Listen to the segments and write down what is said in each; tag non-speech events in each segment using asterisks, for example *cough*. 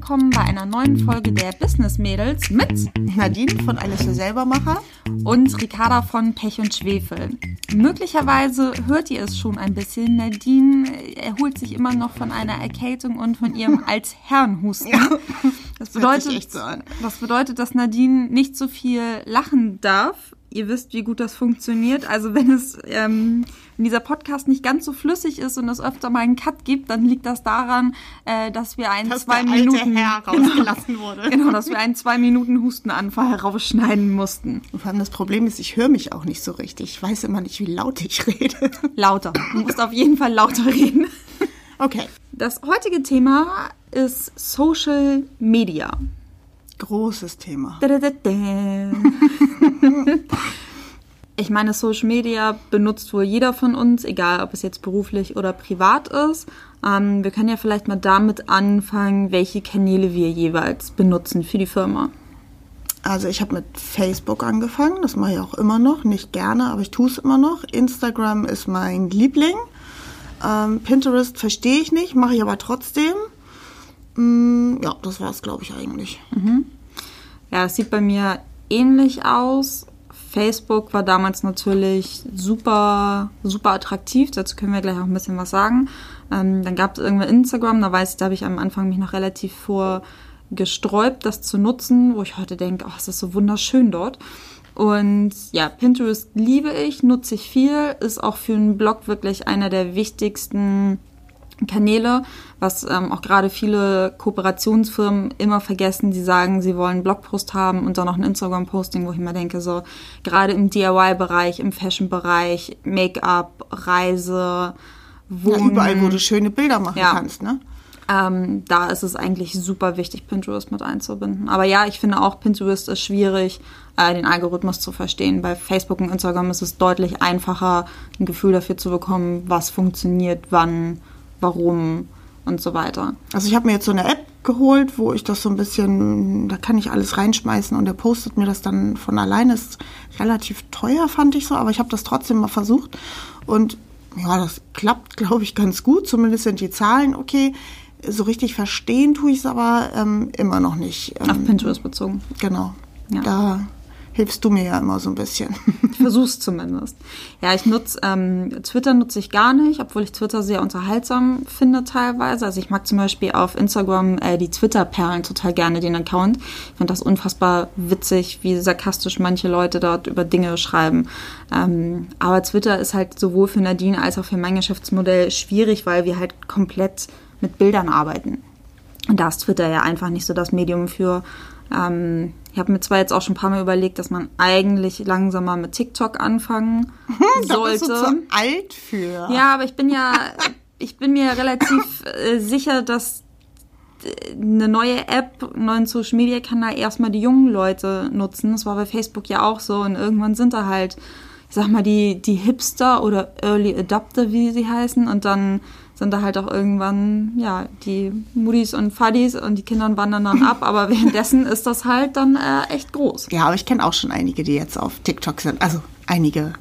willkommen bei einer neuen Folge der Business Mädels mit Nadine von Alles für Selbermacher und Ricarda von Pech und Schwefel. Möglicherweise hört ihr es schon ein bisschen. Nadine erholt sich immer noch von einer Erkältung und von ihrem *laughs* als Herrenhusten. Ja, das, bedeutet, so das bedeutet, dass Nadine nicht so viel lachen darf ihr wisst, wie gut das funktioniert. Also wenn es ähm, wenn dieser Podcast nicht ganz so flüssig ist und es öfter mal einen Cut gibt, dann liegt das daran, äh, dass wir einen dass zwei Minuten Herr *laughs* rausgelassen genau, wurde. Genau, dass wir einen zwei Minuten Hustenanfall herausschneiden mussten. Und vor allem das Problem ist, ich höre mich auch nicht so richtig. Ich weiß immer nicht, wie laut ich rede. Lauter. Du musst auf jeden Fall lauter reden. Okay. Das heutige Thema ist Social Media. Großes Thema. ich meine, Social Media benutzt wohl jeder von uns, egal ob es jetzt beruflich oder privat ist. Ähm, wir können ja vielleicht mal damit anfangen, welche Kanäle wir jeweils benutzen für die Firma. Also ich habe mit Facebook angefangen, das mache ich auch immer noch, nicht gerne, aber ich tue es immer noch. Instagram ist mein Liebling. Ähm, Pinterest verstehe ich nicht, mache ich aber trotzdem. Mm, ja, das war es, glaube ich, eigentlich. Mhm. Ja, es sieht bei mir ähnlich aus. Facebook war damals natürlich super, super attraktiv. Dazu können wir gleich auch ein bisschen was sagen. Ähm, dann gab es irgendwann Instagram, da weiß ich, da habe ich am Anfang mich noch relativ vor gesträubt, das zu nutzen, wo ich heute denke, oh, es ist so wunderschön dort. Und ja, Pinterest liebe ich, nutze ich viel, ist auch für einen Blog wirklich einer der wichtigsten Kanäle, was ähm, auch gerade viele Kooperationsfirmen immer vergessen. Sie sagen, sie wollen einen Blogpost haben und dann noch ein Instagram-Posting, wo ich immer denke, so gerade im DIY-Bereich, im Fashion-Bereich, Make-up, Reise, Wohnen. Ja, überall, wo du schöne Bilder machen ja. kannst, ne? Ähm, da ist es eigentlich super wichtig, Pinterest mit einzubinden. Aber ja, ich finde auch, Pinterest ist schwierig, äh, den Algorithmus zu verstehen. Bei Facebook und Instagram ist es deutlich einfacher, ein Gefühl dafür zu bekommen, was funktioniert, wann warum und so weiter. Also ich habe mir jetzt so eine App geholt, wo ich das so ein bisschen, da kann ich alles reinschmeißen und der postet mir das dann von alleine. Ist relativ teuer, fand ich so, aber ich habe das trotzdem mal versucht und ja, das klappt, glaube ich, ganz gut. Zumindest sind die Zahlen okay. So richtig verstehen tue ich es aber ähm, immer noch nicht. Ähm, Auf Pinterest bezogen. Genau. Ja. Da hilfst du mir ja immer so ein bisschen. Ich versuch's zumindest. Ja, ich nutze ähm, Twitter nutze ich gar nicht, obwohl ich Twitter sehr unterhaltsam finde teilweise. Also ich mag zum Beispiel auf Instagram äh, die Twitter-Perlen total gerne, den Account. Ich finde das unfassbar witzig, wie sarkastisch manche Leute dort über Dinge schreiben. Ähm, aber Twitter ist halt sowohl für Nadine als auch für mein Geschäftsmodell schwierig, weil wir halt komplett mit Bildern arbeiten. Und da ist Twitter ja einfach nicht so das Medium für. Ähm, ich habe mir zwar jetzt auch schon ein paar Mal überlegt, dass man eigentlich langsam mal mit TikTok anfangen sollte. *laughs* da bist du zu alt für. Ja, aber ich bin ja, ich bin mir relativ äh, sicher, dass äh, eine neue App, einen neuen Social Media Kanal erstmal die jungen Leute nutzen. Das war bei Facebook ja auch so und irgendwann sind da halt, ich sag mal, die, die Hipster oder Early Adopter, wie sie heißen, und dann sind da halt auch irgendwann, ja, die Moody's und Fuddies und die Kinder wandern dann ab, aber *laughs* währenddessen ist das halt dann äh, echt groß. Ja, aber ich kenne auch schon einige, die jetzt auf TikTok sind. Also einige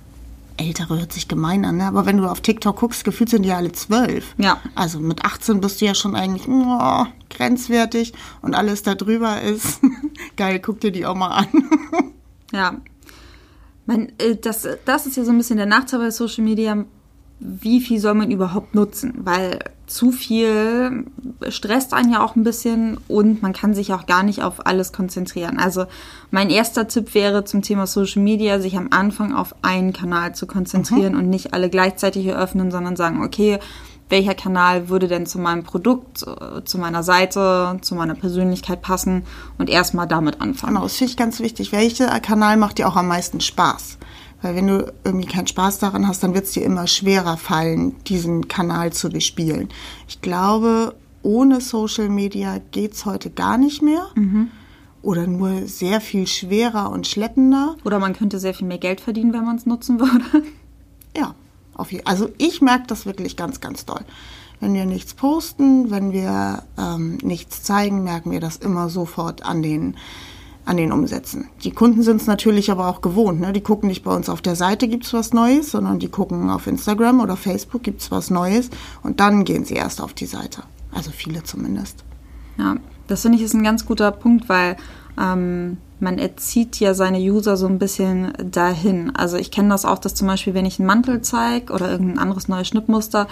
ältere hört sich gemein an, ne? aber wenn du auf TikTok guckst, gefühlt sind die alle zwölf. Ja. Also mit 18 bist du ja schon eigentlich oh, grenzwertig und alles da drüber ist. *laughs* Geil, guck dir die auch mal an. *laughs* ja. Man, äh, das, das ist ja so ein bisschen der Nachteil bei Social Media wie viel soll man überhaupt nutzen? Weil zu viel stresst einen ja auch ein bisschen und man kann sich auch gar nicht auf alles konzentrieren. Also mein erster Tipp wäre zum Thema Social Media, sich am Anfang auf einen Kanal zu konzentrieren mhm. und nicht alle gleichzeitig eröffnen, sondern sagen, okay, welcher Kanal würde denn zu meinem Produkt, zu meiner Seite, zu meiner Persönlichkeit passen und erstmal damit anfangen. Genau, das finde ich ganz wichtig. Welcher Kanal macht dir auch am meisten Spaß? Weil wenn du irgendwie keinen Spaß daran hast, dann wird es dir immer schwerer fallen, diesen Kanal zu bespielen. Ich glaube, ohne Social Media geht es heute gar nicht mehr. Mhm. Oder nur sehr viel schwerer und schleppender. Oder man könnte sehr viel mehr Geld verdienen, wenn man es nutzen würde. Ja, auf jeden Also ich merke das wirklich ganz, ganz doll. Wenn wir nichts posten, wenn wir ähm, nichts zeigen, merken wir das immer sofort an den an den Umsätzen. Die Kunden sind es natürlich aber auch gewohnt. Ne? Die gucken nicht bei uns auf der Seite, gibt es was Neues, sondern die gucken auf Instagram oder Facebook, gibt es was Neues und dann gehen sie erst auf die Seite. Also viele zumindest. Ja, Das finde ich ist ein ganz guter Punkt, weil ähm, man erzieht ja seine User so ein bisschen dahin. Also ich kenne das auch, dass zum Beispiel, wenn ich einen Mantel zeige oder irgendein anderes neues Schnittmuster,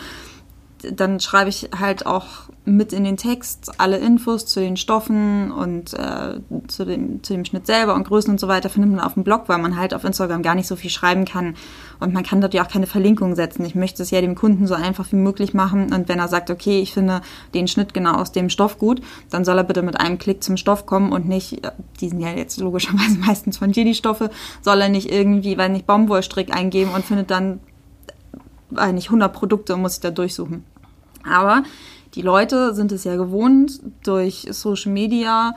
dann schreibe ich halt auch mit in den Text alle Infos zu den Stoffen und äh, zu, dem, zu dem Schnitt selber und Größen und so weiter findet man auf dem Blog, weil man halt auf Instagram gar nicht so viel schreiben kann und man kann dort ja auch keine Verlinkung setzen. Ich möchte es ja dem Kunden so einfach wie möglich machen und wenn er sagt, okay, ich finde den Schnitt genau aus dem Stoff gut, dann soll er bitte mit einem Klick zum Stoff kommen und nicht, äh, die sind ja jetzt logischerweise *laughs* meistens von dir die Stoffe, soll er nicht irgendwie, weil nicht Baumwollstrick eingeben und findet dann eigentlich 100 Produkte muss sich da durchsuchen. Aber die Leute sind es ja gewohnt, durch Social Media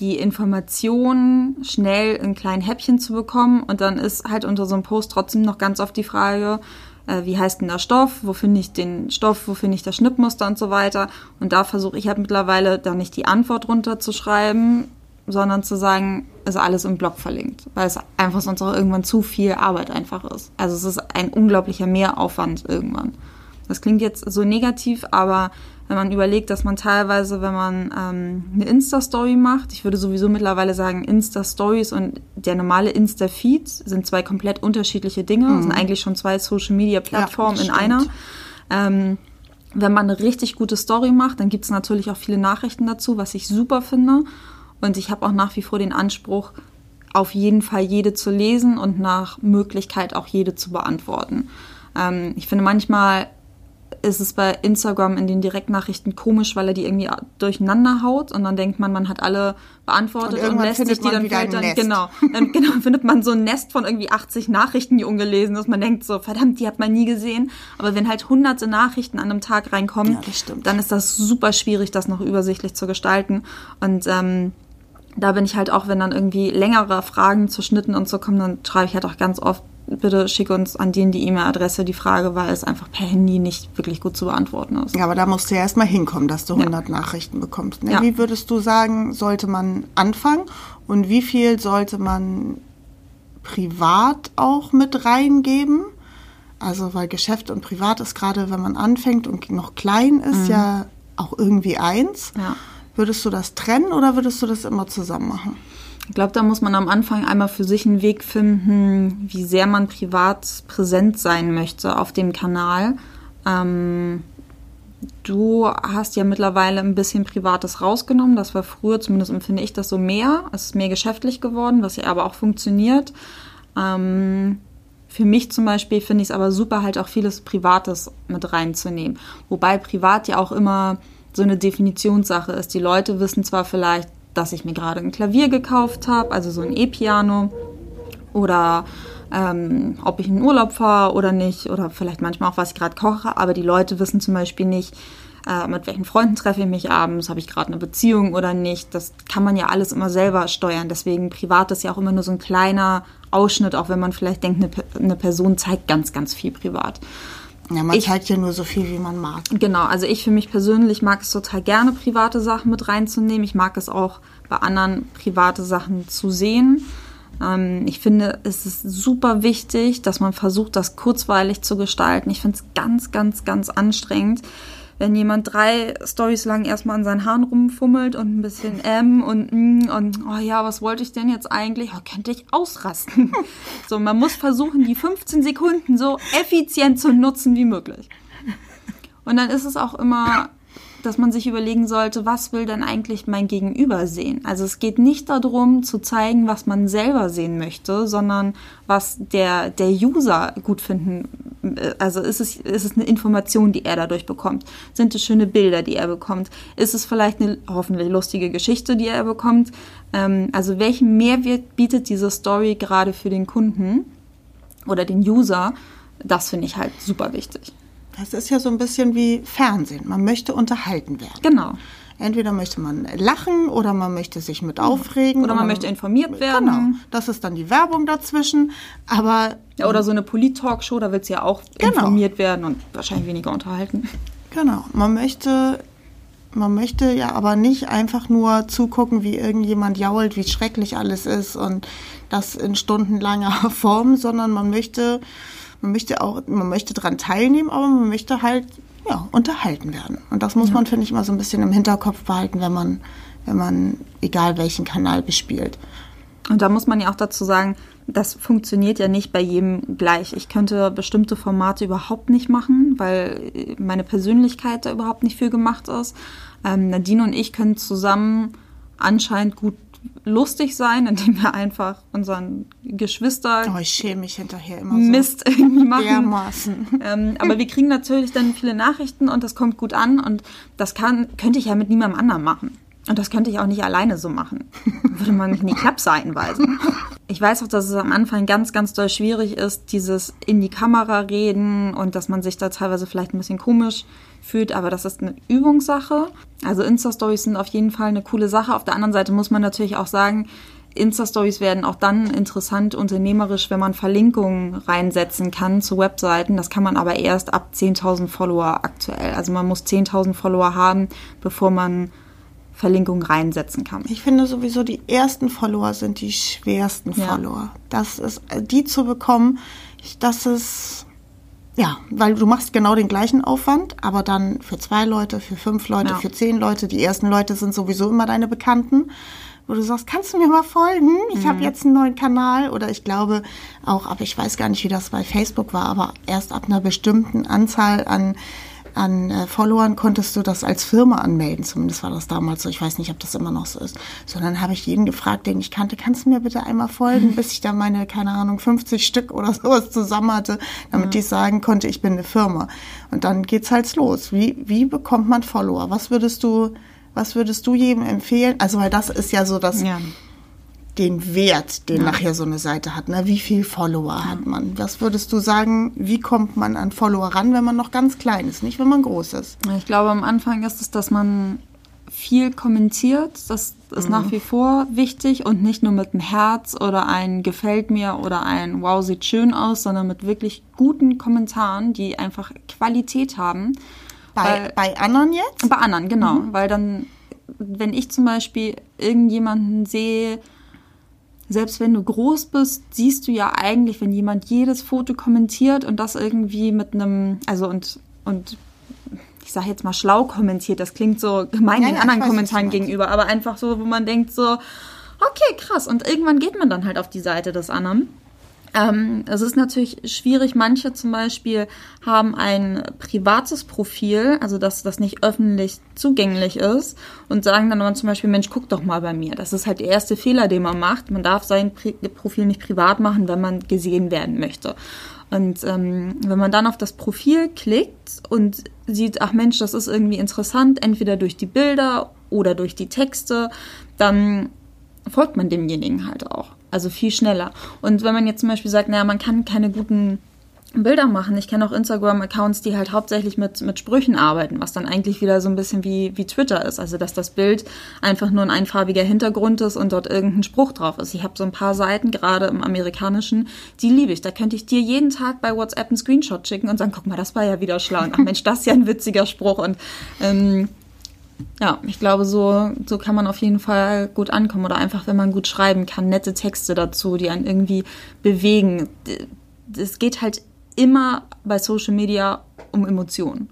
die Informationen schnell in kleinen Häppchen zu bekommen. Und dann ist halt unter so einem Post trotzdem noch ganz oft die Frage, äh, wie heißt denn der Stoff, wo finde ich den Stoff, wo finde ich das Schnittmuster und so weiter. Und da versuche ich halt mittlerweile da nicht die Antwort runterzuschreiben, sondern zu sagen, ist alles im Blog verlinkt, weil es einfach sonst auch irgendwann zu viel Arbeit einfach ist. Also es ist ein unglaublicher Mehraufwand irgendwann. Das klingt jetzt so negativ, aber wenn man überlegt, dass man teilweise, wenn man ähm, eine Insta-Story macht, ich würde sowieso mittlerweile sagen, Insta-Stories und der normale Insta-Feed sind zwei komplett unterschiedliche Dinge, mhm. das sind eigentlich schon zwei Social-Media-Plattformen ja, in einer. Ähm, wenn man eine richtig gute Story macht, dann gibt es natürlich auch viele Nachrichten dazu, was ich super finde. Und ich habe auch nach wie vor den Anspruch, auf jeden Fall jede zu lesen und nach Möglichkeit auch jede zu beantworten. Ähm, ich finde manchmal ist es bei Instagram in den Direktnachrichten komisch, weil er die irgendwie durcheinander haut und dann denkt man, man hat alle beantwortet und, und lässt sich die dann dann, genau, dann *laughs* genau, findet man so ein Nest von irgendwie 80 Nachrichten, die ungelesen ist. Man denkt so, verdammt, die hat man nie gesehen. Aber wenn halt hunderte Nachrichten an einem Tag reinkommen, ja, dann ist das super schwierig, das noch übersichtlich zu gestalten. Und ähm, da bin ich halt auch, wenn dann irgendwie längere Fragen zu Schnitten und so kommen, dann schreibe ich halt auch ganz oft bitte schick uns an die die E-Mail-Adresse die Frage, weil es einfach per Handy nicht wirklich gut zu beantworten ist. Ja, aber da musst du ja erstmal hinkommen, dass du 100 ja. Nachrichten bekommst. Ne? Ja. Wie würdest du sagen, sollte man anfangen und wie viel sollte man privat auch mit reingeben? Also, weil Geschäft und Privat ist gerade, wenn man anfängt und noch klein ist, mhm. ja auch irgendwie eins. Ja. Würdest du das trennen oder würdest du das immer zusammen machen? Ich glaube, da muss man am Anfang einmal für sich einen Weg finden, wie sehr man privat präsent sein möchte auf dem Kanal. Ähm, du hast ja mittlerweile ein bisschen Privates rausgenommen. Das war früher, zumindest empfinde ich das so mehr. Es ist mehr geschäftlich geworden, was ja aber auch funktioniert. Ähm, für mich zum Beispiel finde ich es aber super, halt auch vieles Privates mit reinzunehmen. Wobei privat ja auch immer so eine Definitionssache ist. Die Leute wissen zwar vielleicht, dass ich mir gerade ein Klavier gekauft habe, also so ein E-Piano oder ähm, ob ich in Urlaub fahre oder nicht oder vielleicht manchmal auch, was ich gerade koche, aber die Leute wissen zum Beispiel nicht, äh, mit welchen Freunden treffe ich mich abends, habe ich gerade eine Beziehung oder nicht. Das kann man ja alles immer selber steuern. Deswegen privat ist ja auch immer nur so ein kleiner Ausschnitt, auch wenn man vielleicht denkt, eine, eine Person zeigt ganz, ganz viel privat. Ja, man ich, zeigt ja nur so viel, wie man mag. Genau, also ich für mich persönlich mag es total gerne, private Sachen mit reinzunehmen. Ich mag es auch bei anderen private Sachen zu sehen. Ähm, ich finde, es ist super wichtig, dass man versucht, das kurzweilig zu gestalten. Ich finde es ganz, ganz, ganz anstrengend, wenn jemand drei Stories lang erstmal an seinen Haaren rumfummelt und ein bisschen M und mm, und oh ja, was wollte ich denn jetzt eigentlich? Oh, könnte ich ausrasten. *laughs* so, man muss versuchen, die 15 Sekunden so effizient zu nutzen wie möglich. Und dann ist es auch immer dass man sich überlegen sollte, was will denn eigentlich mein Gegenüber sehen? Also es geht nicht darum zu zeigen, was man selber sehen möchte, sondern was der, der User gut finden. Also ist es, ist es eine Information, die er dadurch bekommt? Sind es schöne Bilder, die er bekommt? Ist es vielleicht eine hoffentlich lustige Geschichte, die er bekommt? Ähm, also welchen Mehrwert bietet diese Story gerade für den Kunden oder den User? Das finde ich halt super wichtig. Das ist ja so ein bisschen wie Fernsehen. Man möchte unterhalten werden. Genau. Entweder möchte man lachen oder man möchte sich mit aufregen. Oder man, möchte informiert werden. Genau. Das ist dann die Werbung dazwischen. Aber. Ja, oder so eine Polit-Talkshow, da wird es ja auch genau. informiert werden und wahrscheinlich weniger unterhalten. Genau. Man möchte, man möchte ja aber nicht einfach nur zugucken, wie irgendjemand jault, wie schrecklich alles ist und das in stundenlanger *laughs* Form, sondern man möchte man möchte auch, man möchte daran teilnehmen, aber man möchte halt ja, unterhalten werden. Und das muss ja. man, finde ich, immer so ein bisschen im Hinterkopf behalten, wenn man wenn man egal welchen Kanal bespielt. Und da muss man ja auch dazu sagen, das funktioniert ja nicht bei jedem gleich. Ich könnte bestimmte Formate überhaupt nicht machen, weil meine Persönlichkeit da überhaupt nicht für gemacht ist. Ähm, Nadine und ich können zusammen anscheinend gut lustig sein, indem wir einfach unseren Geschwister oh, ich schäme mich hinterher immer so Mist irgendwie machen. Dermaßen. Ähm, aber wir kriegen natürlich dann viele Nachrichten und das kommt gut an und das kann, könnte ich ja mit niemandem anderen machen. Und das könnte ich auch nicht alleine so machen. *laughs* Würde man mich in die Klapse einweisen. Ich weiß auch, dass es am Anfang ganz, ganz doll schwierig ist, dieses in die Kamera reden und dass man sich da teilweise vielleicht ein bisschen komisch fühlt, aber das ist eine Übungssache. Also Insta-Stories sind auf jeden Fall eine coole Sache. Auf der anderen Seite muss man natürlich auch sagen, Insta-Stories werden auch dann interessant unternehmerisch, wenn man Verlinkungen reinsetzen kann zu Webseiten. Das kann man aber erst ab 10.000 Follower aktuell. Also man muss 10.000 Follower haben, bevor man Verlinkung reinsetzen kann. Ich finde sowieso, die ersten Follower sind die schwersten ja. Follower. Das ist, äh, die zu bekommen, das ist, ja, weil du machst genau den gleichen Aufwand, aber dann für zwei Leute, für fünf Leute, ja. für zehn Leute. Die ersten Leute sind sowieso immer deine Bekannten, wo du sagst, kannst du mir mal folgen? Ich mhm. habe jetzt einen neuen Kanal oder ich glaube auch, aber ich weiß gar nicht, wie das bei Facebook war, aber erst ab einer bestimmten Anzahl an an äh, Followern konntest du das als Firma anmelden. Zumindest war das damals so. Ich weiß nicht, ob das immer noch so ist. Sondern habe ich jeden gefragt, den ich kannte, kannst du mir bitte einmal folgen, *laughs* bis ich da meine, keine Ahnung, 50 Stück oder *laughs* sowas zusammen hatte, damit mhm. ich sagen konnte, ich bin eine Firma. Und dann geht's halt los. Wie, wie bekommt man Follower? Was würdest du, was würdest du jedem empfehlen? Also, weil das ist ja so das, ja den Wert, den ja. nachher so eine Seite hat. Ne? Wie viel Follower ja. hat man? Was würdest du sagen, wie kommt man an Follower ran, wenn man noch ganz klein ist, nicht wenn man groß ist? Ich glaube, am Anfang ist es, dass man viel kommentiert. Das ist mhm. nach wie vor wichtig und nicht nur mit einem Herz oder ein gefällt mir oder ein wow, sieht schön aus, sondern mit wirklich guten Kommentaren, die einfach Qualität haben. Bei, weil, bei anderen jetzt? Bei anderen, genau. Mhm. Weil dann, wenn ich zum Beispiel irgendjemanden sehe, selbst wenn du groß bist, siehst du ja eigentlich, wenn jemand jedes Foto kommentiert und das irgendwie mit einem, also und, und ich sage jetzt mal schlau kommentiert, das klingt so gemein ja, den ja, anderen weiß, Kommentaren gegenüber, aber einfach so, wo man denkt so, okay, krass. Und irgendwann geht man dann halt auf die Seite des anderen. Ähm, es ist natürlich schwierig. Manche zum Beispiel haben ein privates Profil, also dass das nicht öffentlich zugänglich ist und sagen dann aber zum Beispiel, Mensch, guck doch mal bei mir. Das ist halt der erste Fehler, den man macht. Man darf sein Profil nicht privat machen, wenn man gesehen werden möchte. Und ähm, wenn man dann auf das Profil klickt und sieht, ach Mensch, das ist irgendwie interessant, entweder durch die Bilder oder durch die Texte, dann folgt man demjenigen halt auch. Also viel schneller. Und wenn man jetzt zum Beispiel sagt, naja, man kann keine guten Bilder machen. Ich kenne auch Instagram-Accounts, die halt hauptsächlich mit, mit Sprüchen arbeiten, was dann eigentlich wieder so ein bisschen wie, wie Twitter ist. Also, dass das Bild einfach nur ein einfarbiger Hintergrund ist und dort irgendein Spruch drauf ist. Ich habe so ein paar Seiten, gerade im amerikanischen, die liebe ich. Da könnte ich dir jeden Tag bei WhatsApp einen Screenshot schicken und sagen, guck mal, das war ja wieder schlau. Ach Mensch, das ist ja ein witziger Spruch. Und ähm, ja, ich glaube, so, so kann man auf jeden Fall gut ankommen. Oder einfach, wenn man gut schreiben kann, nette Texte dazu, die einen irgendwie bewegen. Es geht halt immer bei Social Media um Emotionen.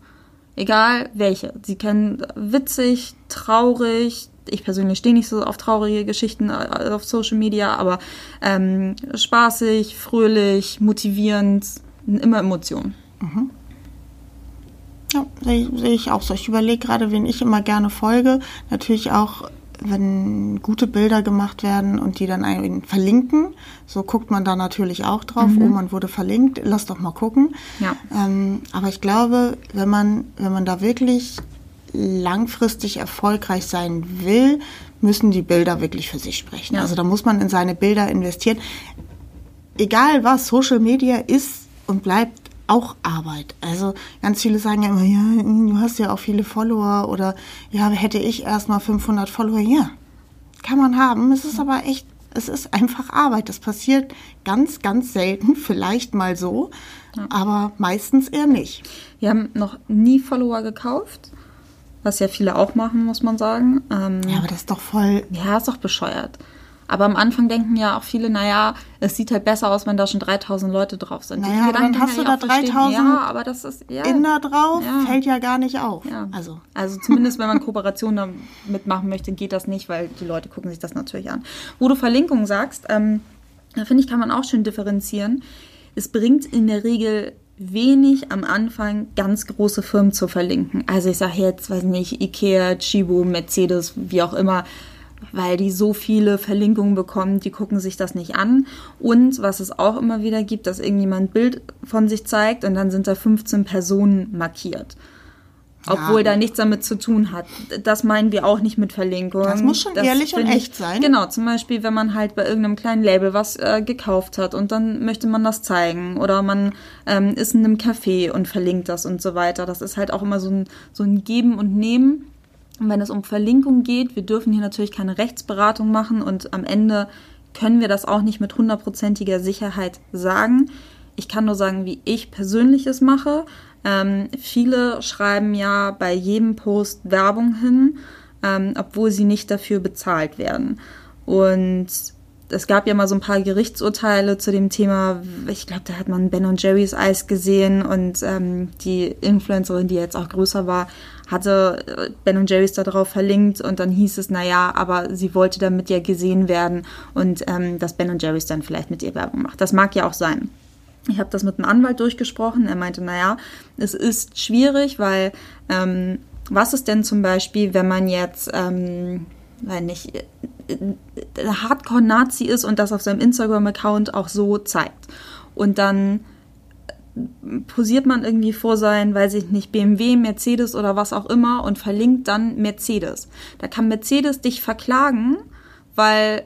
Egal welche. Sie können witzig, traurig. Ich persönlich stehe nicht so auf traurige Geschichten äh, auf Social Media, aber ähm, spaßig, fröhlich, motivierend, immer Emotionen. Mhm. Ja, sehe seh ich auch so. Ich überlege gerade, wen ich immer gerne folge. Natürlich auch, wenn gute Bilder gemacht werden und die dann einen verlinken. So guckt man da natürlich auch drauf. Mhm. Oh, man wurde verlinkt. Lass doch mal gucken. Ja. Ähm, aber ich glaube, wenn man, wenn man da wirklich langfristig erfolgreich sein will, müssen die Bilder wirklich für sich sprechen. Ja. Also da muss man in seine Bilder investieren. Egal was, Social Media ist und bleibt auch Arbeit. Also ganz viele sagen ja immer, ja, du hast ja auch viele Follower oder ja, hätte ich erst mal 500 Follower. Ja, kann man haben. Es ist aber echt, es ist einfach Arbeit. Das passiert ganz, ganz selten, *laughs* vielleicht mal so, ja. aber meistens eher nicht. Wir haben noch nie Follower gekauft. Was ja viele auch machen, muss man sagen. Ähm, ja, aber das ist doch voll. Ja, ist doch bescheuert. Aber am Anfang denken ja auch viele, naja, es sieht halt besser aus, wenn da schon 3000 Leute drauf sind. Naja, aber dann hast du da 3000 ja, aber das ist, ja, Inder drauf, Ja. fällt ja gar nicht auf. Ja. Also, Also zumindest, wenn man Kooperationen damit machen möchte, geht das nicht, weil die Leute gucken sich das natürlich an. Wo du Verlinkung sagst, ähm, da finde ich, kann man auch schön differenzieren. Es bringt in der Regel wenig am Anfang ganz große Firmen zu verlinken. Also ich sage jetzt, weiß nicht, Ikea, Chibo, Mercedes, wie auch immer, weil die so viele Verlinkungen bekommen, die gucken sich das nicht an. Und was es auch immer wieder gibt, dass irgendjemand ein Bild von sich zeigt und dann sind da 15 Personen markiert. Obwohl Ja. da nichts damit zu tun hat. Das meinen wir auch nicht mit Verlinkung. Das muss schon ehrlich und echt sein. Genau, zum Beispiel, wenn man halt bei irgendeinem kleinen Label was äh, gekauft hat und dann möchte man das zeigen. Oder man ähm, ist in einem Café und verlinkt das und so weiter. Das ist halt auch immer so ein, so ein Geben und Nehmen. Und wenn es um Verlinkung geht, wir dürfen hier natürlich keine Rechtsberatung machen und am Ende können wir das auch nicht mit hundertprozentiger Sicherheit sagen. Ich kann nur sagen, wie ich persönlich es mache. Ähm, viele schreiben ja bei jedem Post Werbung hin, ähm, obwohl sie nicht dafür bezahlt werden. Und es gab ja mal so ein paar Gerichtsurteile zu dem Thema. Ich glaube, da hat man Ben und Jerry's Eis gesehen und ähm, die Influencerin, die jetzt auch größer war, hatte äh, Ben und Jerry's da drauf verlinkt und dann hieß es, naja, aber sie wollte damit ja gesehen werden und ähm, dass Ben und Jerry's dann vielleicht mit ihr Werbung macht. Das mag ja auch sein. Ich habe das mit einem Anwalt durchgesprochen. Er meinte, naja, es ist schwierig, weil ähm, was ist denn zum Beispiel, wenn man jetzt, ähm, weil nicht, äh, äh, Hardcore-Nazi ist und das auf seinem Instagram-Account auch so zeigt. Und dann posiert man irgendwie vor sein, weiß ich nicht, BMW, Mercedes oder was auch immer und verlinkt dann Mercedes. Da kann Mercedes dich verklagen, weil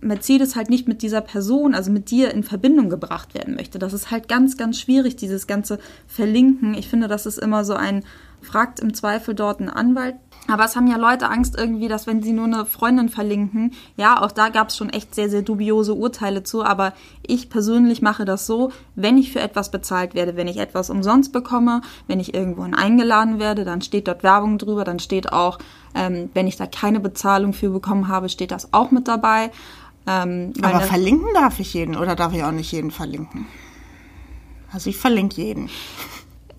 Mercedes halt nicht mit dieser Person, also mit dir in Verbindung gebracht werden möchte. Das ist halt ganz, ganz schwierig, dieses ganze Verlinken. Ich finde, das ist immer so ein, fragt im Zweifel dort einen Anwalt. Aber es haben ja Leute Angst irgendwie, dass wenn sie nur eine Freundin verlinken, ja, auch da gab es schon echt sehr, sehr dubiose Urteile zu, aber ich persönlich mache das so, wenn ich für etwas bezahlt werde, wenn ich etwas umsonst bekomme, wenn ich irgendwohin eingeladen werde, dann steht dort Werbung drüber, dann steht auch, ähm, wenn ich da keine Bezahlung für bekommen habe, steht das auch mit dabei. Ähm, aber verlinken darf ich jeden oder darf ich auch nicht jeden verlinken? Also ich verlinke jeden.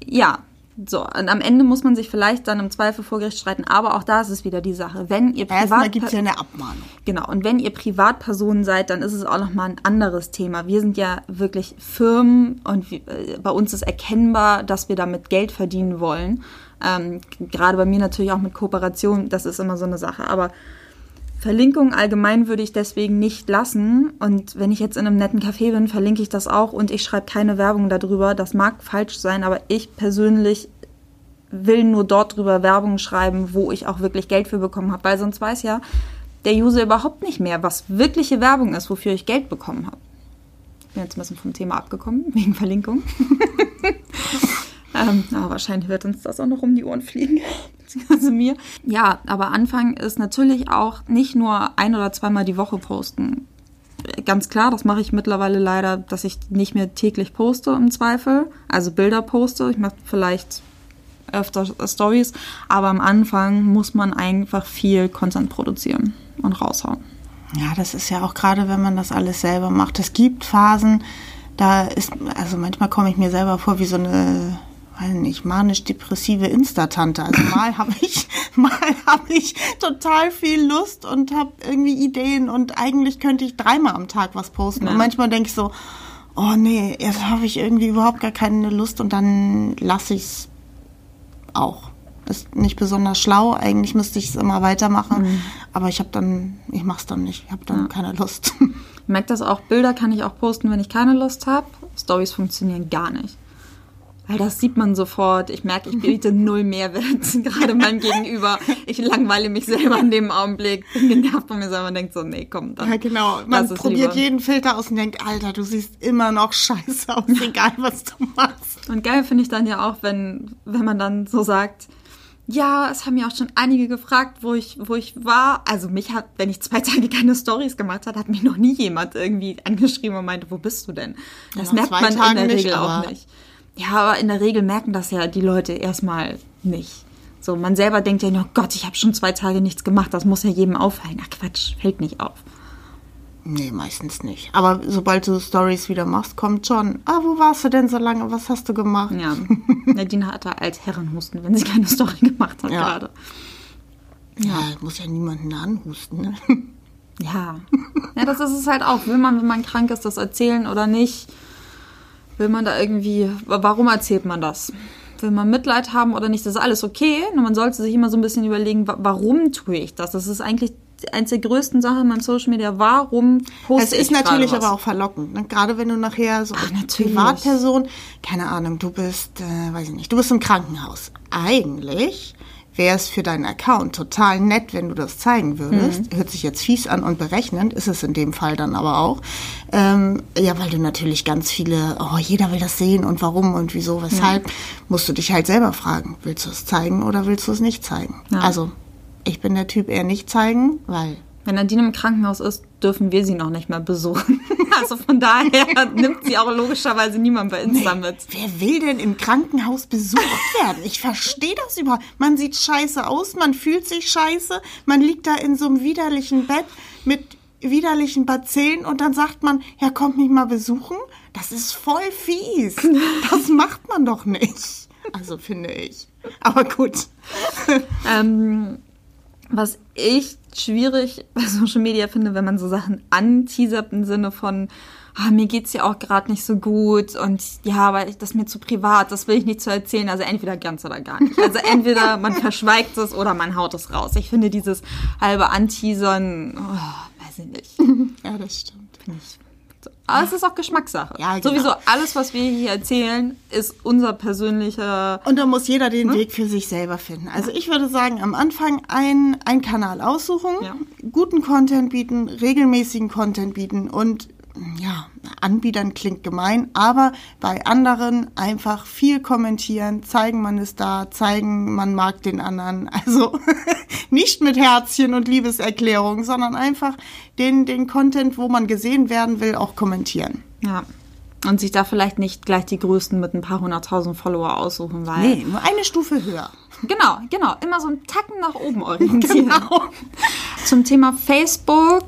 Ja, so. Und am Ende muss man sich vielleicht dann im Zweifel vor Gericht streiten, aber auch da ist es wieder die Sache. Wenn ihr Erstmal privat gibt es ja eine Abmahnung. Genau, und wenn ihr Privatpersonen seid, dann ist es auch nochmal ein anderes Thema. Wir sind ja wirklich Firmen und äh, bei uns ist erkennbar, dass wir damit Geld verdienen wollen. Ähm, gerade bei mir natürlich auch mit Kooperation, das ist immer so eine Sache. Aber Verlinkung allgemein würde ich deswegen nicht lassen. Und wenn ich jetzt in einem netten Café bin, verlinke ich das auch und ich schreibe keine Werbung darüber. Das mag falsch sein, aber ich persönlich will nur dort drüber Werbung schreiben, wo ich auch wirklich Geld für bekommen habe, weil sonst weiß ja der User überhaupt nicht mehr, was wirkliche Werbung ist, wofür ich Geld bekommen habe. Ich bin jetzt ein bisschen vom Thema abgekommen, *laughs* wegen Verlinkung. *laughs* ähm, aber wahrscheinlich wird uns das auch noch um die Ohren fliegen. Also mir. Ja, aber Anfang ist natürlich auch nicht nur ein oder zweimal die Woche posten. Ganz klar, das mache ich mittlerweile leider, dass ich nicht mehr täglich poste im Zweifel. Also Bilder poste. Ich mache vielleicht öfter Stories, aber am Anfang muss man einfach viel Content produzieren und raushauen. Ja, das ist ja auch gerade, wenn man das alles selber macht. Es gibt Phasen, da ist, also manchmal komme ich mir selber vor wie so eine, weiß nicht, manisch-depressive Instatante. Also mal habe ich, *laughs* mal habe ich total viel Lust und habe irgendwie Ideen und eigentlich könnte ich dreimal am Tag was posten. Ja. Und manchmal denke ich so, oh nee, jetzt habe ich irgendwie überhaupt gar keine Lust und dann lasse ich es auch. Ist nicht besonders schlau. Eigentlich müsste ich es immer weitermachen. Aber ich habe dann, ich mache es dann nicht. Ich habe dann keine Lust. Ich merke das auch, Bilder kann ich auch posten, wenn ich keine Lust habe. Stories funktionieren gar nicht. Weil das sieht man sofort. Ich merke, ich biete *laughs* null Mehrwert, *laughs* gerade meinem Gegenüber. Ich langweile mich selber in dem Augenblick, bin genervt von mir selber und denke so, nee, komm, dann. Ja, genau. Man probiert lieber. jeden Filter aus und denkt, Alter, du siehst immer noch scheiße aus, egal was du machst. Und geil finde ich dann ja auch, wenn, wenn man dann so sagt, ja, es haben ja auch schon einige gefragt, wo ich, wo ich war. Also mich hat, wenn ich zwei Tage keine Stories gemacht habe, hat mich noch nie jemand irgendwie angeschrieben und meinte, wo bist du denn? Das nach merkt man in der nicht, Regel auch nicht. Ja, aber in der Regel merken das ja die Leute erstmal nicht. So, man selber denkt ja, oh Gott, ich habe schon zwei Tage nichts gemacht, das muss ja jedem auffallen. Ach Quatsch, fällt nicht auf. Nee, meistens nicht. Aber sobald du Stories wieder machst, kommt schon. Ah, wo warst du denn so lange? Was hast du gemacht? Ja. *laughs* Nadine hatte als Herrenhusten, wenn sie keine Story gemacht hat Ja. gerade. Ja, muss ja niemanden anhusten. Ne? Ja. Ja, das ist es halt auch. Will man, wenn man krank ist, das erzählen oder nicht? Will man da irgendwie, warum erzählt man das? Will man Mitleid haben oder nicht? Das ist alles okay. Nur man sollte sich immer so ein bisschen überlegen, wa- warum tue ich das? Das ist eigentlich eins der größten Sachen in Social Media. Warum poste Es ist ich natürlich aber auch verlockend. Ne? Gerade wenn du nachher so als natürlich. Privatperson, keine Ahnung, du bist, äh, weiß ich nicht, du bist im Krankenhaus. Eigentlich wäre es für deinen Account total nett, wenn du das zeigen würdest. Mhm. Hört sich jetzt fies an und berechnend, ist es in dem Fall dann aber auch. Ähm, ja, weil du natürlich ganz viele, oh, jeder will das sehen und warum und wieso, weshalb, musst du dich halt selber fragen, willst du es zeigen oder willst du es nicht zeigen? Ja. Also, ich bin der Typ eher nicht zeigen, weil Wenn Nadine im Krankenhaus ist, dürfen wir sie noch nicht mehr besuchen. *laughs* Also von daher nimmt sie auch logischerweise niemand bei Insta mit. Wer will denn im Krankenhaus besucht *laughs* werden? Ich verstehe das überhaupt. Man sieht scheiße aus, man fühlt sich scheiße, man liegt da in so einem widerlichen Bett mit widerlichen Bazillen und dann sagt man, ja, kommt mich mal besuchen. Das ist voll fies. *laughs* Das macht man doch nicht. Also finde ich. Aber gut. Ähm, was ich schwierig *laughs* bei Social Media finde, wenn man so Sachen anteasert im Sinne von, ah, mir geht's ja auch gerade nicht so gut und ja, aber das ist mir zu privat, das will ich nicht zu erzählen. Also entweder ganz oder gar nicht. Also *laughs* entweder man verschweigt es oder man haut es raus. Ich finde dieses halbe Anteasern, oh, weiß ich nicht. *laughs* Ja, das stimmt. Finde ich. Aber es ist auch Geschmackssache. Ja, genau. Sowieso alles, was wir hier erzählen, ist unser persönlicher. Und da muss jeder den Weg für sich selber finden. Also ich würde sagen, am Anfang ein, ein Kanal aussuchen, Ja. guten Content bieten, regelmäßigen Content bieten und ja, Anbietern klingt gemein, aber bei anderen einfach viel kommentieren, zeigen, man ist da, zeigen, man mag den anderen. *laughs* Also nicht mit Herzchen und Liebeserklärung, sondern einfach den, den Content, wo man gesehen werden will, auch kommentieren. Ja. Und sich da vielleicht nicht gleich die größten mit ein paar hunderttausend Follower aussuchen, weil. Nee, nur eine Stufe höher. Genau, genau. Immer so einen Tacken nach oben orientieren. *laughs* Genau. Zum Thema Facebook.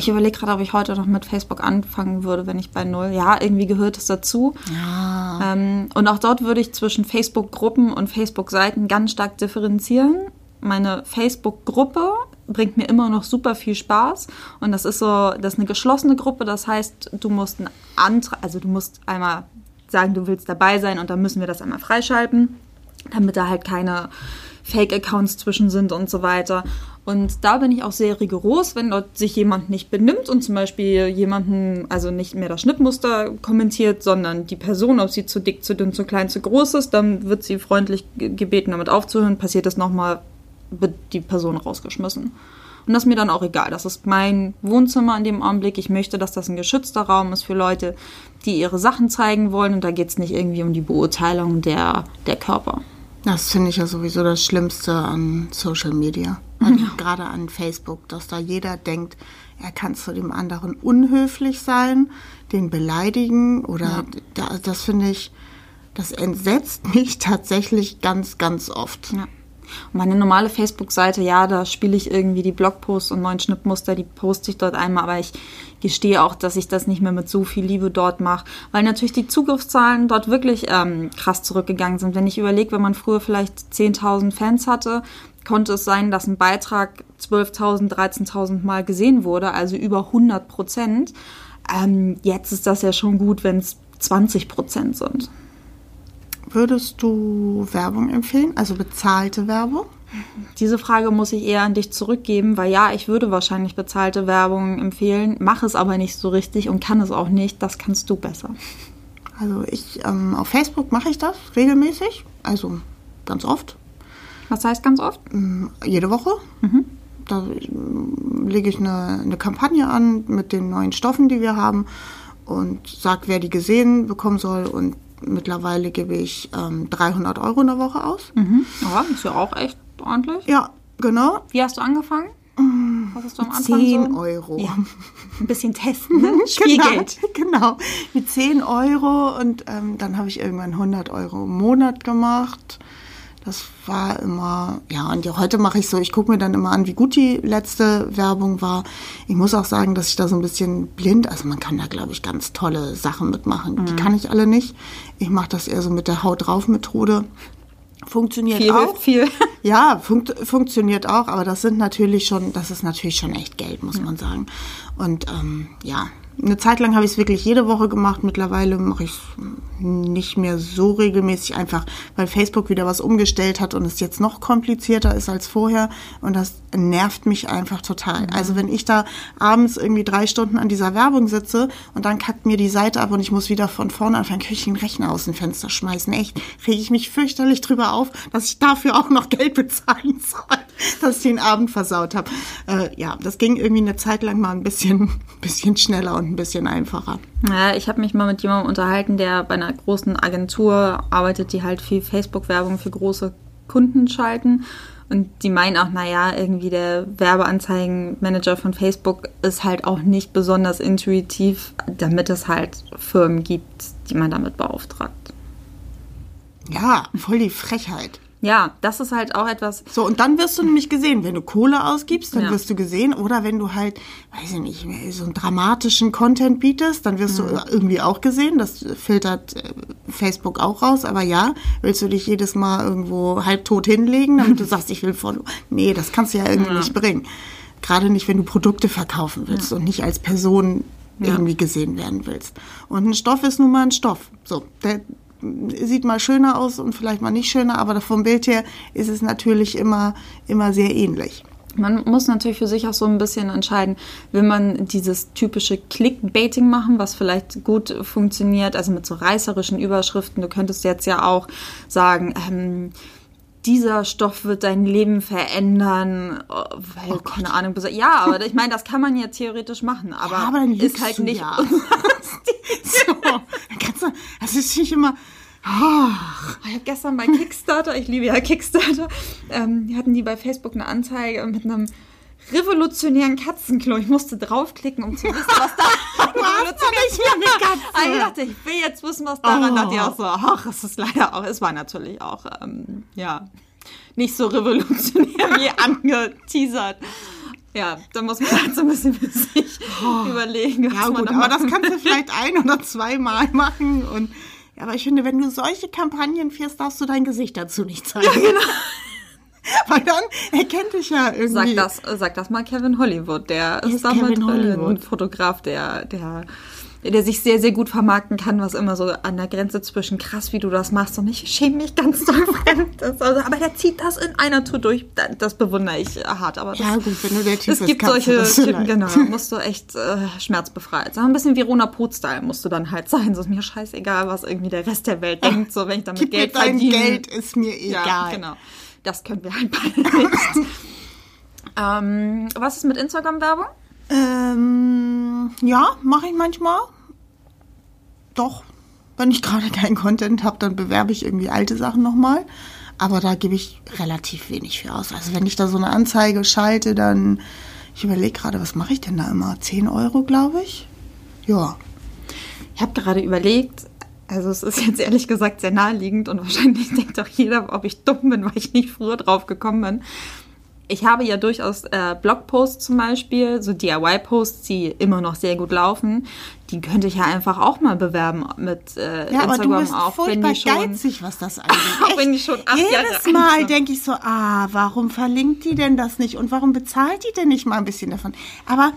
Ich überlege gerade, ob ich heute noch mit Facebook anfangen würde, wenn ich bei Null. Ja, irgendwie gehört es dazu. Ja. Ähm, und auch dort würde ich zwischen Facebook-Gruppen und Facebook-Seiten ganz stark differenzieren. Meine Facebook-Gruppe bringt mir immer noch super viel Spaß. Und das ist so, das ist eine geschlossene Gruppe. Das heißt, du musst einen Antrag, also du musst einmal sagen, du willst dabei sein und dann müssen wir das einmal freischalten, damit da halt keine Fake-Accounts zwischen sind und so weiter. Und da bin ich auch sehr rigoros, wenn dort sich jemand nicht benimmt und zum Beispiel jemanden, also nicht mehr das Schnittmuster kommentiert, sondern die Person, ob sie zu dick, zu dünn, zu klein, zu groß ist, dann wird sie freundlich ge- gebeten, damit aufzuhören. Passiert das nochmal, wird die Person rausgeschmissen. Und das ist mir dann auch egal. Das ist mein Wohnzimmer in dem Augenblick. Ich möchte, dass das ein geschützter Raum ist für Leute, die ihre Sachen zeigen wollen. Und da geht es nicht irgendwie um die Beurteilung der, der Körper. Das finde ich ja sowieso das Schlimmste an Social Media. Also Gerade an Facebook, dass da jeder denkt, er kann zu dem anderen unhöflich sein, den beleidigen oder da, das finde ich, das entsetzt *laughs* mich tatsächlich ganz, ganz oft. Ja. Und meine normale Facebook-Seite, ja, da spiele ich irgendwie die Blogposts und neuen Schnittmuster, die poste ich dort einmal, aber ich gestehe auch, dass ich das nicht mehr mit so viel Liebe dort mache, weil natürlich die Zugriffszahlen dort wirklich ähm, krass zurückgegangen sind. Wenn ich überlege, wenn man früher vielleicht 10.000 Fans hatte, konnte es sein, dass ein Beitrag 12.000, 13.000 Mal gesehen wurde, also über 100 Prozent. Ähm, jetzt ist das ja schon gut, wenn es 20 Prozent sind. Würdest du Werbung empfehlen, also bezahlte Werbung? Diese Frage muss ich eher an dich zurückgeben, weil ja, ich würde wahrscheinlich bezahlte Werbung empfehlen, mache es aber nicht so richtig und kann es auch nicht. Das kannst du besser. Also ich, ähm, auf Facebook mache ich das regelmäßig, also ganz oft, Was heißt ganz oft? jede Woche. Da ähm, lege ich eine, eine Kampagne an mit den neuen Stoffen, die wir haben und sage, wer die gesehen bekommen soll. Und mittlerweile gebe ich ähm, 300 Euro in der Woche aus. Mhm. Ja, ist ja auch echt ordentlich. Ja, genau. Wie hast du angefangen? Was hast du am Anfang 10 so? Euro. Ja, ein bisschen testen, *laughs* ne? Spielgeld. Genau, *laughs* genau. Mit 10 Euro und ähm, dann habe ich irgendwann 100 Euro im Monat gemacht. Das war immer, ja, und ja, heute mache ich so, ich gucke mir dann immer an, wie gut die letzte Werbung war. Ich muss auch sagen, dass ich da so ein bisschen blind, also man kann da, glaube ich, ganz tolle Sachen mitmachen. Mhm. Die kann ich alle nicht. Ich mache das eher so mit der Haut drauf Methode. Funktioniert Viel auch. viel. *laughs* Ja, funkt, funktioniert auch, aber das sind natürlich schon, das ist natürlich schon echt Geld, muss man sagen. Und ähm, ja, eine Zeit lang habe ich es wirklich jede Woche gemacht. Mittlerweile mache ich es nicht mehr so regelmäßig, einfach weil Facebook wieder was umgestellt hat und es jetzt noch komplizierter ist als vorher. Und das nervt mich einfach total. Also wenn ich da abends irgendwie drei Stunden an dieser Werbung sitze und dann kackt mir die Seite ab und ich muss wieder von vorne anfangen, kann ich den Rechner aus dem Fenster schmeißen. Echt, rege ich mich fürchterlich drüber auf, dass ich dafür auch noch Geld bezahlen *laughs* soll, dass ich den Abend versaut habe. Äh, ja, das ging irgendwie eine Zeit lang mal ein bisschen, *laughs* bisschen schneller und ein bisschen einfacher. Ja, ich habe mich mal mit jemandem unterhalten, der bei einer großen Agentur arbeitet, die halt viel Facebook-Werbung für große Kunden schalten. Und die meinen auch, naja, irgendwie der Werbeanzeigenmanager von Facebook ist halt auch nicht besonders intuitiv, damit es halt Firmen gibt, die man damit beauftragt. Ja, voll die Frechheit. Ja, das ist halt auch etwas, So, und dann wirst du nämlich gesehen, wenn du Kohle ausgibst, dann Ja. wirst du gesehen. Oder wenn du halt, weiß ich nicht, so einen dramatischen Content bietest, dann wirst du irgendwie auch gesehen. Das filtert äh, Facebook auch raus. Aber ja, willst du dich jedes Mal irgendwo halbtot hinlegen, damit du *laughs* sagst, ich will Follow. Nee, das kannst du ja irgendwie nicht bringen. Gerade nicht, wenn du Produkte verkaufen willst und nicht als Person irgendwie gesehen werden willst. Und ein Stoff ist nun mal ein Stoff. So, der sieht mal schöner aus und vielleicht mal nicht schöner, aber vom Bild her ist es natürlich immer, immer sehr ähnlich. Man muss natürlich für sich auch so ein bisschen entscheiden, will man dieses typische Clickbaiting machen, was vielleicht gut funktioniert, also mit so reißerischen Überschriften. Du könntest jetzt ja auch sagen, ähm, dieser Stoff wird dein Leben verändern, oh, weil, keine Ahnung, ja, aber ich meine, das kann man ja theoretisch machen, aber, Ja, aber dann ist halt nicht ja. *laughs* So, kannst du, das ist nicht immer, Ich habe gestern bei Kickstarter, ich liebe ja Kickstarter, ähm, hatten die bei Facebook eine Anzeige mit einem revolutionären Katzenklo. Ich musste draufklicken, um zu wissen, was da revolutionär nicht mehr eine Katze. Ah, Ich dachte, ich will jetzt wissen, was daran. Oh. dachte ich auch so, ach, es ist leider auch, es war natürlich auch, ähm, ja, nicht so revolutionär wie *laughs* angeteasert. Ja, da muss man halt so ein bisschen für sich überlegen, was ja man gut, aber das kannst du vielleicht ein oder zweimal machen und, aber ich finde, wenn du solche Kampagnen fährst, darfst du dein Gesicht dazu nicht zeigen. Ja, genau. *laughs* *laughs* Weil dann erkennt dich ja irgendwie. Sag das, sag das mal Kevin Hollywood. Der ist ist äh, ein Fotograf, der, der, der sich sehr, sehr gut vermarkten kann, was immer so an der Grenze zwischen krass, wie du das machst und ich schäme mich ganz *laughs* doll. Also, aber der zieht das in einer Tour durch. Da- Das bewundere ich hart. Aber das, Ja, gut, wenn du der Typ es gibt solche Typen, genau, *laughs* musst du echt äh, schmerzbefreit sein. Ein bisschen wie Rona Pot-Style musst du dann halt sein. So ist mir scheißegal, was irgendwie der Rest der Welt denkt, so wenn ich damit Gib mir Geld dein verdiene. Geld, ist mir egal. Ja, genau. Das können wir halt beide *laughs* nicht. ähm, was ist mit Instagram-Werbung? Ähm, ja, mache ich manchmal. Doch. Wenn ich gerade keinen Content habe, dann bewerbe ich irgendwie alte Sachen nochmal. Aber da gebe ich relativ wenig für aus. Also wenn ich da so eine Anzeige schalte, dann, ich überlege gerade, was mache ich denn da immer? 10 Euro, glaube ich. Ja. Ich habe gerade überlegt, also es ist jetzt ehrlich gesagt sehr naheliegend und wahrscheinlich *laughs* denkt auch jeder, ob ich dumm bin, weil ich nicht früher drauf gekommen bin. Ich habe ja durchaus äh, Blogposts zum Beispiel, so DIY-Posts, die immer noch sehr gut laufen. Die könnte ich ja einfach auch mal bewerben mit äh, Ja, aber Instagram du bist auch, wenn furchtbar die schon. geizig, was das *laughs* angeht. Auch wenn die schon acht Jedes Jahre Mal denke ich so, ah, warum verlinkt die denn das nicht? Und warum bezahlt die denn nicht mal ein bisschen davon? Aber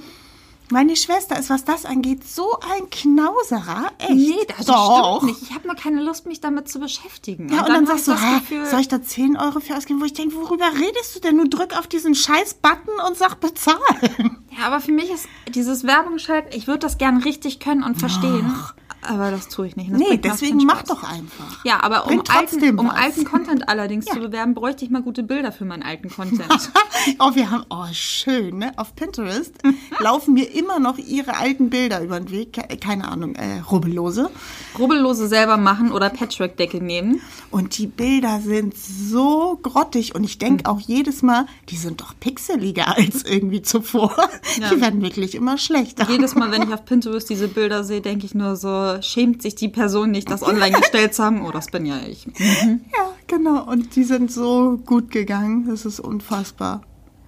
meine Schwester ist, was das angeht, so ein Knauserer. Echt? Nee, das Doch. stimmt nicht. Ich habe nur keine Lust, mich damit zu beschäftigen. Ja, und, dann, hab sagst du, ah, Gefühl- soll ich da 10 Euro für ausgeben? Wo ich denke, worüber redest du denn? Du drück auf diesen scheiß Button und sag bezahlen. Ja, aber für mich ist dieses Werbung schalten, ich würde das gern richtig können und verstehen, aber das tue ich nicht. Das Nee, deswegen mach doch einfach. Ja, aber um alten, um alten Content allerdings *laughs* Ja. zu bewerben, bräuchte ich mal gute Bilder für meinen alten Content. *laughs* Oh, wir haben, oh, schön, ne? Auf Pinterest laufen mir immer noch ihre alten Bilder über den Weg. Ke- Keine Ahnung, äh, rubbellose. Rubbellose selber machen oder Patchwork-Deckel nehmen. Und die Bilder sind so grottig. Und ich Hm. denke auch jedes Mal, die sind doch pixeliger *laughs* als irgendwie zuvor. Ja. Die werden wirklich immer schlechter. Jedes Mal, wenn ich *laughs* auf Pinterest diese Bilder sehe, denke ich nur so, schämt sich die Person nicht, das online gestellt zu haben? Oh, das bin ja ich. Ja, Genau, und die sind so gut gegangen. Das ist unfassbar.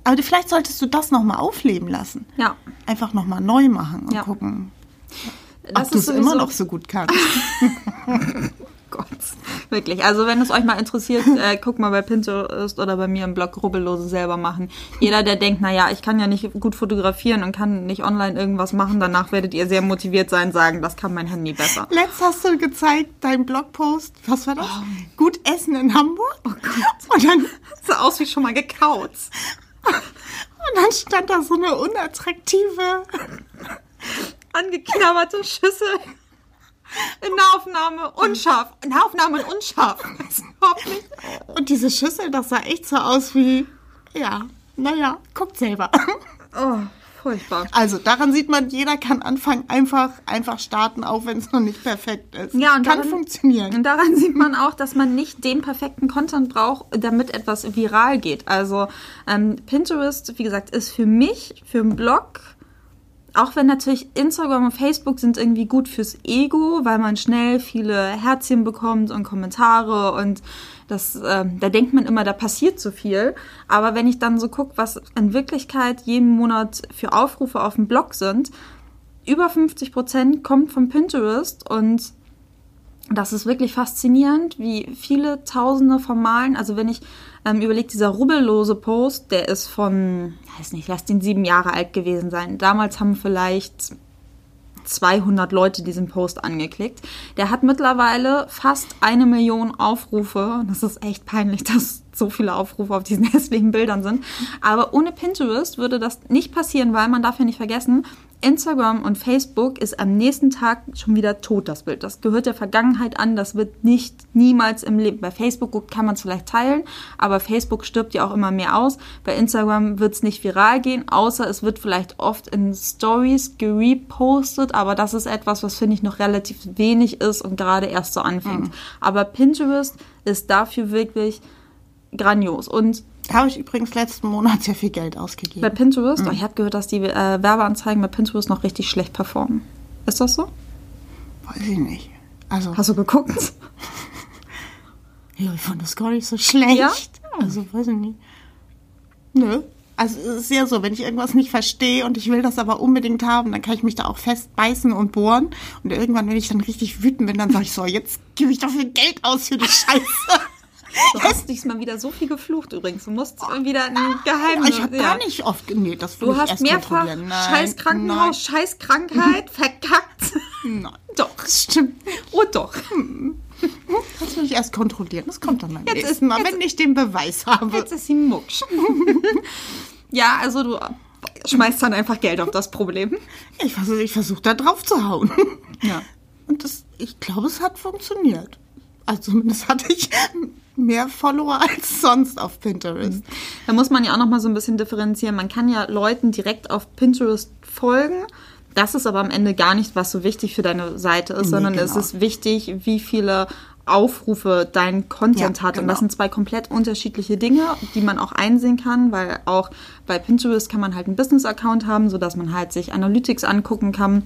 Aber vielleicht solltest du das nochmal aufleben lassen. Ja. Einfach nochmal neu machen und Ja. gucken, Das ob du es immer noch so gut kannst. *laughs* *laughs* Gott. Wirklich. Also wenn es euch mal interessiert, äh, guckt mal bei Pinterest oder bei mir im Blog Rubbellose selber machen. Jeder, der denkt, naja, ich kann ja nicht gut fotografieren und kann nicht online irgendwas machen, danach werdet ihr sehr motiviert sein, sagen, das kann mein Handy besser. Letzt hast du gezeigt, dein Blogpost, was war das? Oh. Gut essen in Hamburg. Oh Gott. Und dann, *laughs* sah aus wie schon mal gekaut. Dann stand da so eine unattraktive, Angeknabberte Schüssel. In Nahaufnahme unscharf. In Nahaufnahme und unscharf. Und diese Schüssel, das sah echt so aus wie, ja, naja, guckt selber. Oh, furchtbar. Also daran sieht man, jeder kann anfangen, einfach, einfach starten, auch wenn es noch nicht perfekt ist. Ja, und kann daran- funktionieren. Und daran sieht man auch, dass man nicht den perfekten Content braucht, damit etwas viral geht. Also ähm, Pinterest, wie gesagt, ist für mich, für einen Blog, auch wenn natürlich Instagram und Facebook sind irgendwie gut fürs Ego, weil man schnell viele Herzchen bekommt und Kommentare und das, ähm, da denkt man immer, da passiert so viel. Aber wenn ich dann so gucke, was in Wirklichkeit jeden Monat für Aufrufe auf dem Blog sind, über 50 Prozent kommt von Pinterest und das ist wirklich faszinierend, wie viele Tausende von Malen, also wenn ich ähm, überlege, dieser rubbellose Post, der ist von, weiß nicht, lass den sieben Jahre alt gewesen sein. Damals haben vielleicht 200 Leute diesen Post angeklickt. Der hat mittlerweile fast eine Million Aufrufe. Das ist echt peinlich, *laughs* dass so viele Aufrufe auf diesen *laughs* hässlichen Bildern sind. Aber ohne Pinterest würde das nicht passieren, weil man darf ja nicht vergessen, Instagram und Facebook ist am nächsten Tag schon wieder tot, das Bild. Das gehört der Vergangenheit an, das wird nicht niemals im Leben. Bei Facebook kann man es vielleicht teilen, aber Facebook stirbt ja auch immer mehr aus. Bei Instagram wird es nicht viral gehen, außer es wird vielleicht oft in Stories gerepostet, aber das ist etwas, was finde ich noch relativ wenig ist und gerade erst so anfängt. Aber Pinterest ist dafür wirklich grandios. Und habe ich übrigens letzten Monat sehr viel Geld ausgegeben. bei Pinterest, oh, ich habe gehört, dass die äh, Werbeanzeigen bei Pinterest noch richtig schlecht performen. Ist das so? Weiß ich nicht. Also, Hast du geguckt? ja, ich fand das gar nicht so schlecht. Ja? Also, weiß ich nicht. Nö. Also, es ist ja so, wenn ich irgendwas nicht verstehe und ich will das aber unbedingt haben, dann kann ich mich da auch festbeißen und bohren. Und irgendwann, wenn ich dann richtig wütend bin, dann sage ich so, jetzt gebe ich dafür Geld aus für die Scheiße. Du hast diesmal wieder so viel geflucht übrigens. Du musst wieder ein Geheimnis. ich habe gar nicht oft. Nee, das Du hast mehrfach. Nein, scheiß Krankenhaus, scheiß Krankheit, *laughs* verkackt. Nein. Doch. Stimmt. Oh doch. Das will ich erst kontrollieren. Das kommt dann beim Jetzt ist- Mal, jetzt- wenn ich den Beweis habe. Jetzt ist sie mucksch. *laughs* ja, also du schmeißt dann einfach Geld auf das Problem. Ich versuche ich versuch da drauf zu hauen. Ja. Und das, ich glaube, es hat funktioniert. Also zumindest hatte ich mehr Follower *laughs* als sonst auf Pinterest. Da muss man ja auch noch mal so ein bisschen differenzieren. Man kann ja Leuten direkt auf Pinterest folgen. Das ist aber am Ende gar nicht, was so wichtig für deine Seite ist, Nee, sondern es genau. ist wichtig, wie viele Aufrufe dein Content Ja, hat. Und genau. das sind zwei komplett unterschiedliche Dinge, die man auch einsehen kann, weil auch bei Pinterest kann man halt einen Business-Account haben, sodass man halt sich Analytics angucken kann.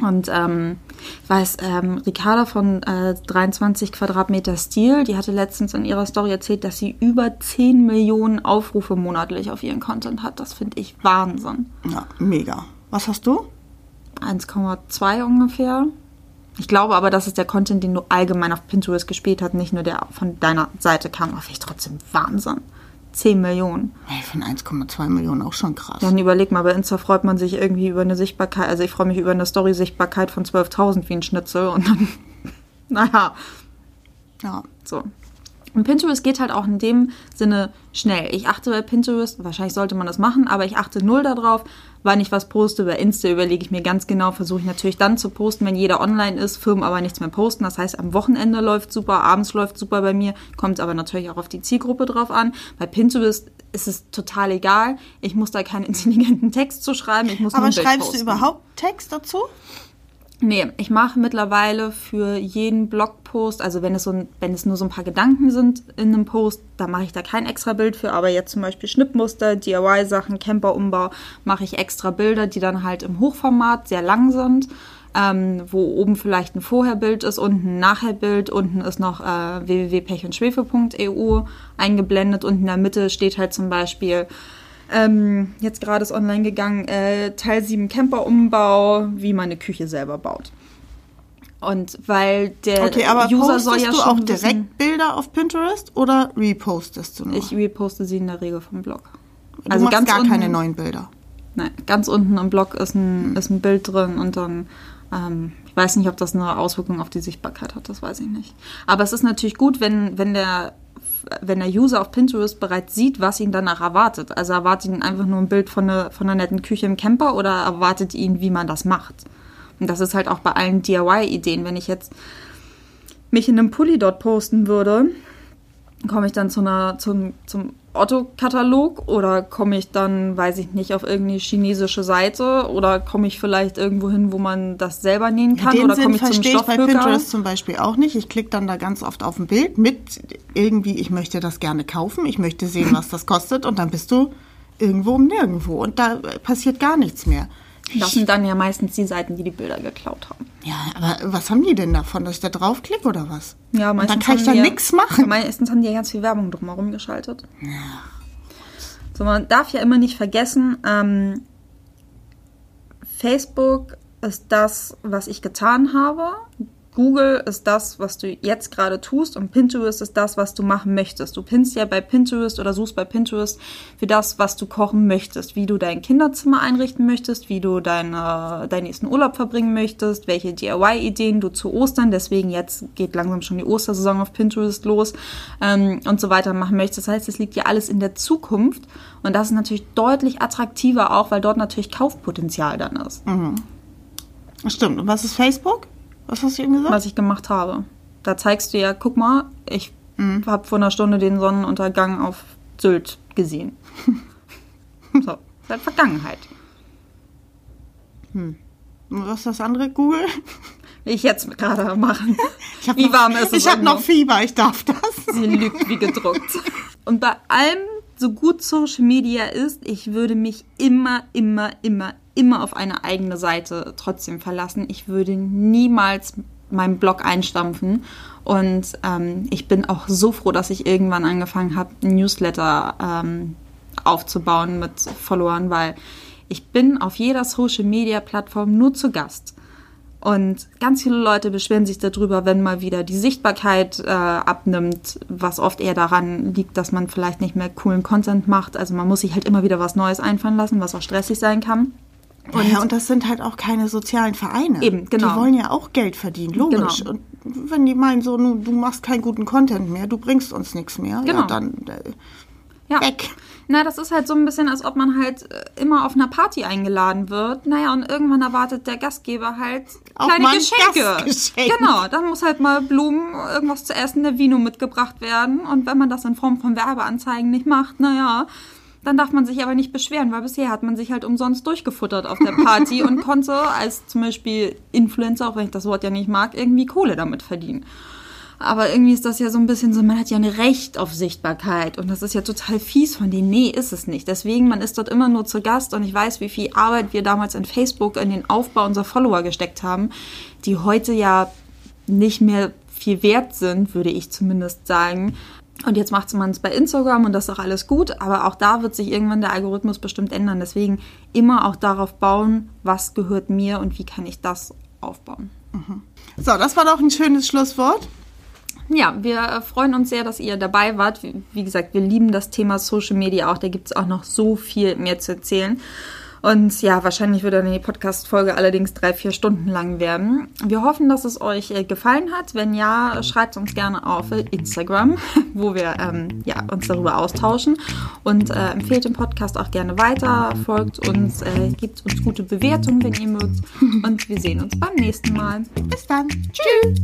Und ähm, ich weiß, ähm, Ricarda von äh, 23 Quadratmeter Stil, die hatte letztens in ihrer Story erzählt, dass sie über 10 Millionen Aufrufe monatlich auf ihren Content hat. Das finde ich Wahnsinn. Ja, mega. Was hast du? 1,2 ungefähr. Ich glaube aber, das ist der Content, den du allgemein auf Pinterest gespielt hast, nicht nur der von deiner Seite kam. Aber finde ich trotzdem Wahnsinn. 10 Millionen. Hey, von 1,2 Millionen auch schon krass. Dann überleg mal, bei Insta freut man sich irgendwie über eine Sichtbarkeit, also ich freue mich über eine Story-Sichtbarkeit von 12.000 wie ein Schnitzel und dann, *laughs* naja, Ja. so. Und Pinterest geht halt auch in dem Sinne schnell. Ich achte bei Pinterest, wahrscheinlich sollte man das machen, aber ich achte null darauf, wann ich was poste. Bei Insta überlege ich mir ganz genau, versuche ich natürlich dann zu posten, wenn jeder online ist, Firmen aber nichts mehr posten. Das heißt, am Wochenende läuft super, abends läuft super bei mir, kommt aber natürlich auch auf die Zielgruppe drauf an. Bei Pinterest ist es total egal. Ich muss da keinen *laughs* intelligenten Text zu schreiben. Ich muss Aber schreibst posten. du überhaupt Text dazu? Nee, ich mache mittlerweile für jeden Blogpost, also wenn es, so ein, wenn es nur so ein paar Gedanken sind in einem Post, da mache ich da kein extra Bild für, aber jetzt zum Beispiel Schnittmuster, DIY-Sachen, Camperumbau, mache ich extra Bilder, die dann halt im Hochformat sehr lang sind. ähm, wo oben vielleicht ein Vorherbild ist, unten ein Nachherbild, unten ist noch äh, www.pechundschwefel.eu eingeblendet und in der Mitte steht halt zum Beispiel ähm, jetzt gerade ist online gegangen, äh, Teil 7 Camper-Umbau, wie man eine Küche selber baut. Und weil der Okay, aber User postest soll ja du auch wissen- direkt Bilder auf Pinterest oder repostest du nur? Ich reposte sie in der Regel vom Blog. du machst gar Also unten, keine neuen Bilder. Nein, ganz unten im Blog ist ein, ist ein Bild drin und dann, ähm, ich weiß nicht, ob das eine Auswirkung auf die Sichtbarkeit hat, das weiß ich nicht. Aber es ist natürlich gut, wenn, wenn der wenn der User auf Pinterest bereits sieht, was ihn danach erwartet. Also erwartet ihn einfach nur ein Bild von einer, von einer netten Küche im Camper oder erwartet ihn, wie man das macht. Und das ist halt auch bei allen DIY-Ideen. Wenn ich jetzt mich in einem Pulli dort posten würde, komme ich dann zu einer, zum, zum Otto-Katalog oder komme ich dann, weiß ich nicht, auf irgendeine chinesische Seite oder komme ich vielleicht irgendwo hin, wo man das selber nähen kann Den oder komme ich zum verstehe ich bei? Pinterest zum Beispiel auch nicht. Ich klicke dann da ganz oft auf ein Bild mit irgendwie, ich möchte das gerne kaufen, ich möchte sehen, was das kostet und dann bist du irgendwo um nirgendwo und da passiert gar nichts mehr. Das sind dann ja meistens die Seiten, die die Bilder geklaut haben. Ja, aber was haben die denn davon, dass ich da draufklicke oder was? Ja, und dann meistens kann ich da ja- nichts machen. Meistens haben die ja ganz viel Werbung drumherum geschaltet. So, man darf ja immer nicht vergessen, ähm, Facebook ist das, was ich getan habe. Google ist das, was du jetzt gerade tust und Pinterest ist das, was du machen möchtest. Du pinnst ja bei Pinterest oder suchst bei Pinterest für das, was du kochen möchtest, wie du dein Kinderzimmer einrichten möchtest, wie du deine, deinen nächsten Urlaub verbringen möchtest, welche DIY-Ideen du zu Ostern, deswegen jetzt geht langsam schon die Ostersaison auf Pinterest los ähm, und so weiter machen möchtest. Das heißt, es liegt ja alles in der Zukunft und das ist natürlich deutlich attraktiver auch, weil dort natürlich Kaufpotenzial dann ist. Stimmt. Und was ist Facebook? Was hast du eben gesagt? was ich gemacht habe. Da zeigst du ja, guck mal, ich habe vor einer Stunde den Sonnenuntergang auf Sylt gesehen. *laughs* so, ist halt Vergangenheit. Und was ist das andere? Google? Will ich jetzt gerade machen. *laughs* Wie noch, warm ist es Ich habe noch Fieber, ich darf das. Sie lügt wie gedruckt. Und bei allem, so gut Social Media ist, ich würde mich immer, immer, immer, immer auf eine eigene Seite trotzdem verlassen. Ich würde niemals meinen Blog einstampfen. Und ähm, ich bin auch so froh, dass ich irgendwann angefangen habe, Newsletter ähm, aufzubauen mit Followern, weil ich bin auf jeder Social Media Plattform nur zu Gast. Und ganz viele Leute beschweren sich darüber, wenn mal wieder die Sichtbarkeit äh, abnimmt, was oft eher daran liegt, dass man vielleicht nicht mehr coolen Content macht. Also man muss sich halt immer wieder was Neues einfallen lassen, was auch stressig sein kann. Und, ja, und das sind halt auch keine sozialen Vereine. Eben, genau. Die wollen ja auch Geld verdienen, logisch. Genau. Und wenn die meinen, so, du machst keinen guten Content mehr, du bringst uns nichts mehr, Genau. ja, dann äh, Ja. weg. Na, das ist halt so ein bisschen, als ob man halt äh, immer auf einer Party eingeladen wird. Naja, und irgendwann erwartet der Gastgeber halt kleine Geschenke. Gastgeschenk. Genau, dann muss halt mal Blumen, irgendwas zu essen, der Vino mitgebracht werden. Und wenn man das in Form von Werbeanzeigen nicht macht, naja, dann darf man sich aber nicht beschweren, weil bisher hat man sich halt umsonst durchgefuttert auf der Party *laughs* und konnte als zum Beispiel Influencer, auch wenn ich das Wort ja nicht mag, irgendwie Kohle damit verdienen. Aber irgendwie ist das ja so ein bisschen so, man hat ja ein Recht auf Sichtbarkeit und das ist ja total fies von denen. Nee, ist es nicht. Deswegen, man ist dort immer nur zu Gast und ich weiß, wie viel Arbeit wir damals in Facebook in den Aufbau unserer Follower gesteckt haben, die heute ja nicht mehr viel wert sind, würde ich zumindest sagen. Und jetzt macht man es bei Instagram und das ist auch alles gut, aber auch da wird sich irgendwann der Algorithmus bestimmt ändern. Deswegen immer auch darauf bauen, was gehört mir und wie kann ich das aufbauen. So, das war doch ein schönes Schlusswort. Ja, wir freuen uns sehr, dass ihr dabei wart. Wie, wie gesagt, wir lieben das Thema Social Media auch. Da gibt es auch noch so viel mehr zu erzählen. Und ja, wahrscheinlich wird dann die Podcast-Folge allerdings drei, vier Stunden lang werden. Wir hoffen, dass es euch äh, gefallen hat. Wenn ja, schreibt uns gerne auf Instagram, *laughs* wo wir ähm, ja, uns darüber austauschen. Und äh, empfehlt den Podcast auch gerne weiter, folgt uns, äh, gebt uns gute Bewertungen, wenn ihr mögt. Und wir sehen uns beim nächsten Mal. Bis dann. Tschüss!